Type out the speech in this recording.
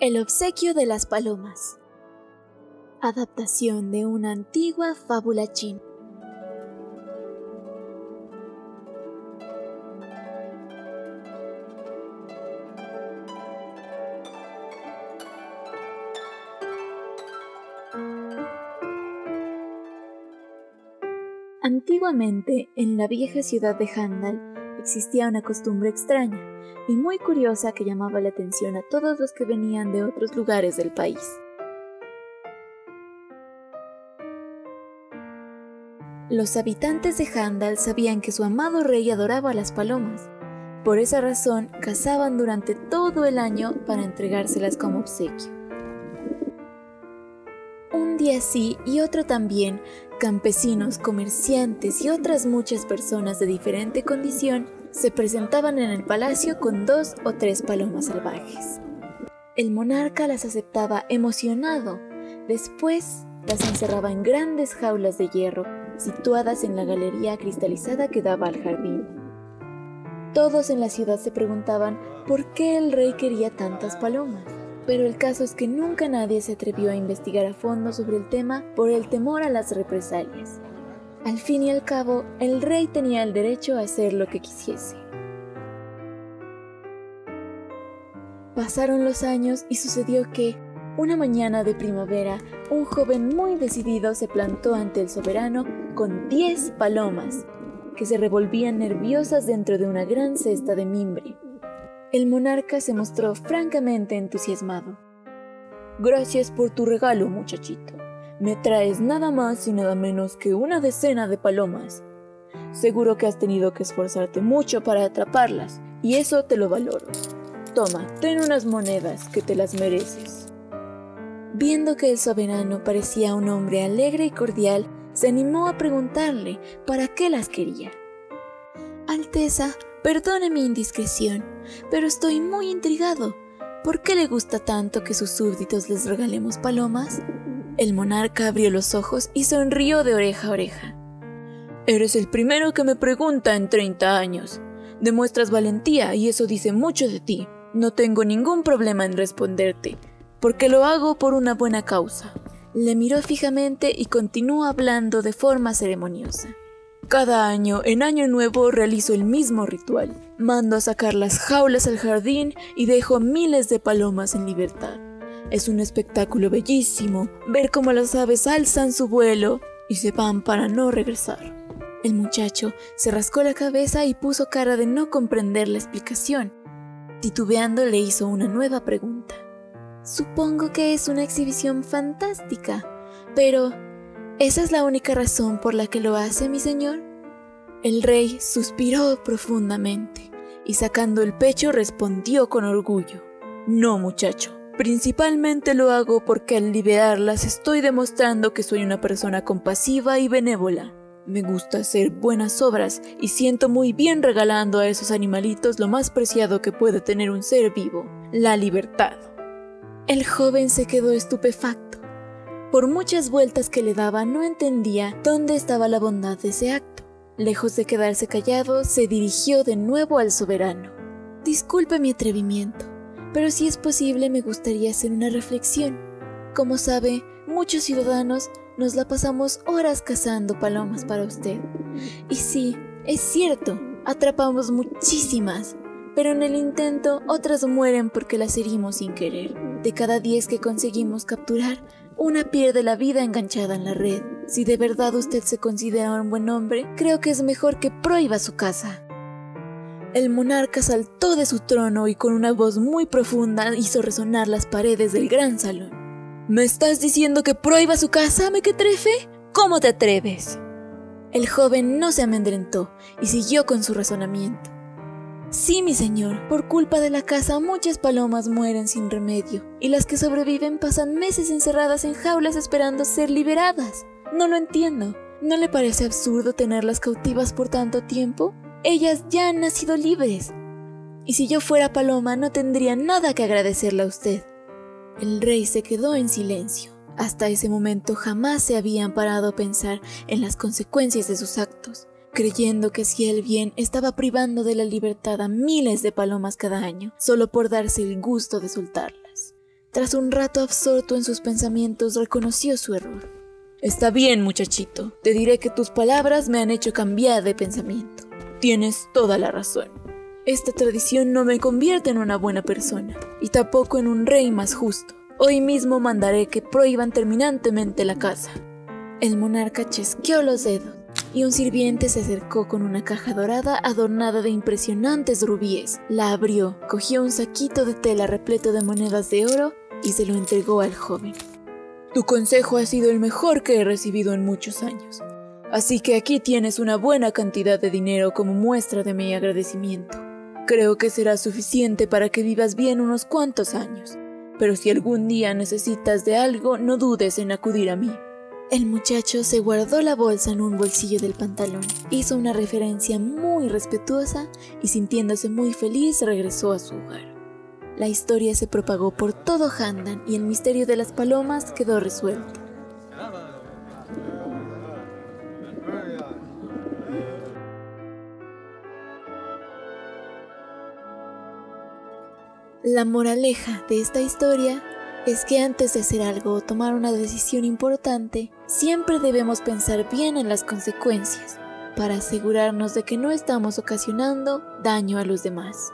El obsequio de las palomas. Adaptación de una antigua fábula china. Antiguamente, en la vieja ciudad de Handal, existía una costumbre extraña y muy curiosa que llamaba la atención a todos los que venían de otros lugares del país. Los habitantes de Handal sabían que su amado rey adoraba a las palomas. Por esa razón, cazaban durante todo el año para entregárselas como obsequio. Un día sí y otro también, campesinos, comerciantes y otras muchas personas de diferente condición se presentaban en el palacio con dos o tres palomas salvajes. El monarca las aceptaba emocionado. Después las encerraba en grandes jaulas de hierro situadas en la galería cristalizada que daba al jardín. Todos en la ciudad se preguntaban por qué el rey quería tantas palomas pero el caso es que nunca nadie se atrevió a investigar a fondo sobre el tema por el temor a las represalias. Al fin y al cabo, el rey tenía el derecho a hacer lo que quisiese. Pasaron los años y sucedió que, una mañana de primavera, un joven muy decidido se plantó ante el soberano con diez palomas, que se revolvían nerviosas dentro de una gran cesta de mimbre. El monarca se mostró francamente entusiasmado. Gracias por tu regalo, muchachito. Me traes nada más y nada menos que una decena de palomas. Seguro que has tenido que esforzarte mucho para atraparlas, y eso te lo valoro. Toma, ten unas monedas que te las mereces. Viendo que el soberano parecía un hombre alegre y cordial, se animó a preguntarle para qué las quería. Alteza, Perdone mi indiscreción, pero estoy muy intrigado. ¿Por qué le gusta tanto que sus súbditos les regalemos palomas? El monarca abrió los ojos y sonrió de oreja a oreja. Eres el primero que me pregunta en 30 años. Demuestras valentía y eso dice mucho de ti. No tengo ningún problema en responderte, porque lo hago por una buena causa. Le miró fijamente y continuó hablando de forma ceremoniosa. Cada año, en Año Nuevo, realizo el mismo ritual. Mando a sacar las jaulas al jardín y dejo miles de palomas en libertad. Es un espectáculo bellísimo ver cómo las aves alzan su vuelo y se van para no regresar. El muchacho se rascó la cabeza y puso cara de no comprender la explicación. Titubeando le hizo una nueva pregunta. Supongo que es una exhibición fantástica, pero ¿Esa es la única razón por la que lo hace, mi señor? El rey suspiró profundamente y sacando el pecho respondió con orgullo. No, muchacho. Principalmente lo hago porque al liberarlas estoy demostrando que soy una persona compasiva y benévola. Me gusta hacer buenas obras y siento muy bien regalando a esos animalitos lo más preciado que puede tener un ser vivo, la libertad. El joven se quedó estupefacto por muchas vueltas que le daba no entendía dónde estaba la bondad de ese acto. Lejos de quedarse callado, se dirigió de nuevo al soberano. Disculpe mi atrevimiento, pero si es posible me gustaría hacer una reflexión. Como sabe, muchos ciudadanos nos la pasamos horas cazando palomas para usted. Y sí, es cierto, atrapamos muchísimas, pero en el intento otras mueren porque las herimos sin querer. De cada diez que conseguimos capturar, una pierde la vida enganchada en la red. Si de verdad usted se considera un buen hombre, creo que es mejor que prohíba su casa. El monarca saltó de su trono y con una voz muy profunda hizo resonar las paredes del gran salón. ¿Me estás diciendo que prohíba su casa, mequetrefe? ¿Cómo te atreves? El joven no se amedrentó y siguió con su razonamiento. Sí, mi señor, por culpa de la caza muchas palomas mueren sin remedio, y las que sobreviven pasan meses encerradas en jaulas esperando ser liberadas. No lo entiendo. ¿No le parece absurdo tenerlas cautivas por tanto tiempo? Ellas ya han nacido libres. Y si yo fuera paloma no tendría nada que agradecerle a usted. El rey se quedó en silencio. Hasta ese momento jamás se habían parado a pensar en las consecuencias de sus actos creyendo que si el bien estaba privando de la libertad a miles de palomas cada año, solo por darse el gusto de soltarlas. Tras un rato absorto en sus pensamientos, reconoció su error. Está bien, muchachito. Te diré que tus palabras me han hecho cambiar de pensamiento. Tienes toda la razón. Esta tradición no me convierte en una buena persona, y tampoco en un rey más justo. Hoy mismo mandaré que prohíban terminantemente la casa. El monarca chasqueó los dedos, y un sirviente se acercó con una caja dorada adornada de impresionantes rubíes. La abrió, cogió un saquito de tela repleto de monedas de oro y se lo entregó al joven. Tu consejo ha sido el mejor que he recibido en muchos años, así que aquí tienes una buena cantidad de dinero como muestra de mi agradecimiento. Creo que será suficiente para que vivas bien unos cuantos años, pero si algún día necesitas de algo, no dudes en acudir a mí. El muchacho se guardó la bolsa en un bolsillo del pantalón, hizo una referencia muy respetuosa y sintiéndose muy feliz regresó a su hogar. La historia se propagó por todo Handan y el misterio de las palomas quedó resuelto. La moraleja de esta historia es que antes de hacer algo o tomar una decisión importante, siempre debemos pensar bien en las consecuencias para asegurarnos de que no estamos ocasionando daño a los demás.